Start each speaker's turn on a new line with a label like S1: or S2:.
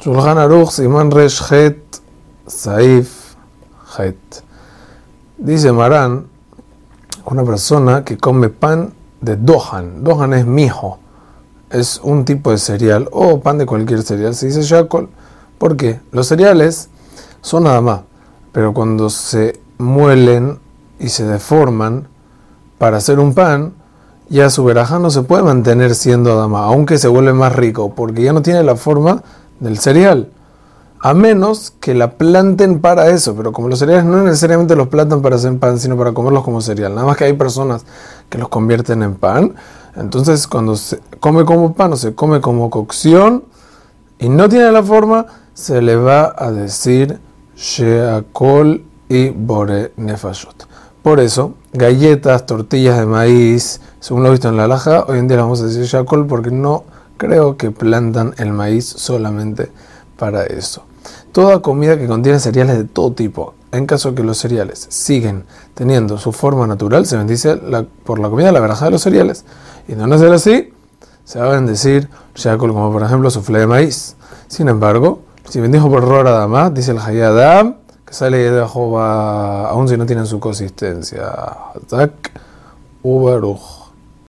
S1: Shulchan Aruch, Simán Resh Het, Saif Het. Dice Marán, una persona que come pan de Dohan. Dohan es mijo, es un tipo de cereal o pan de cualquier cereal. Se dice Shakol. ¿Por qué? Los cereales son nada más, pero cuando se muelen y se deforman para hacer un pan, ya su verajá no se puede mantener siendo adama, aunque se vuelve más rico, porque ya no tiene la forma del cereal. A menos que la planten para eso, pero como los cereales no necesariamente los plantan para hacer pan, sino para comerlos como cereal. Nada más que hay personas que los convierten en pan. Entonces, cuando se come como pan o se come como cocción y no tiene la forma, se le va a decir Sheakol y Bore Nefashot. Por eso, galletas, tortillas de maíz, según lo visto en la laja, hoy en día vamos a decir Sheakol porque no creo que plantan el maíz solamente para eso. Toda comida que contiene cereales de todo tipo, en caso que los cereales siguen teniendo su forma natural, se bendice por la comida la veraja de los cereales. Y no ser así, se va a bendecir Shakol, como por ejemplo suflé de maíz. Sin embargo, si bendijo por Rora Dama, dice el Hayadam, que sale de Jehová, aun si no tienen su consistencia. Zak Ubaruch.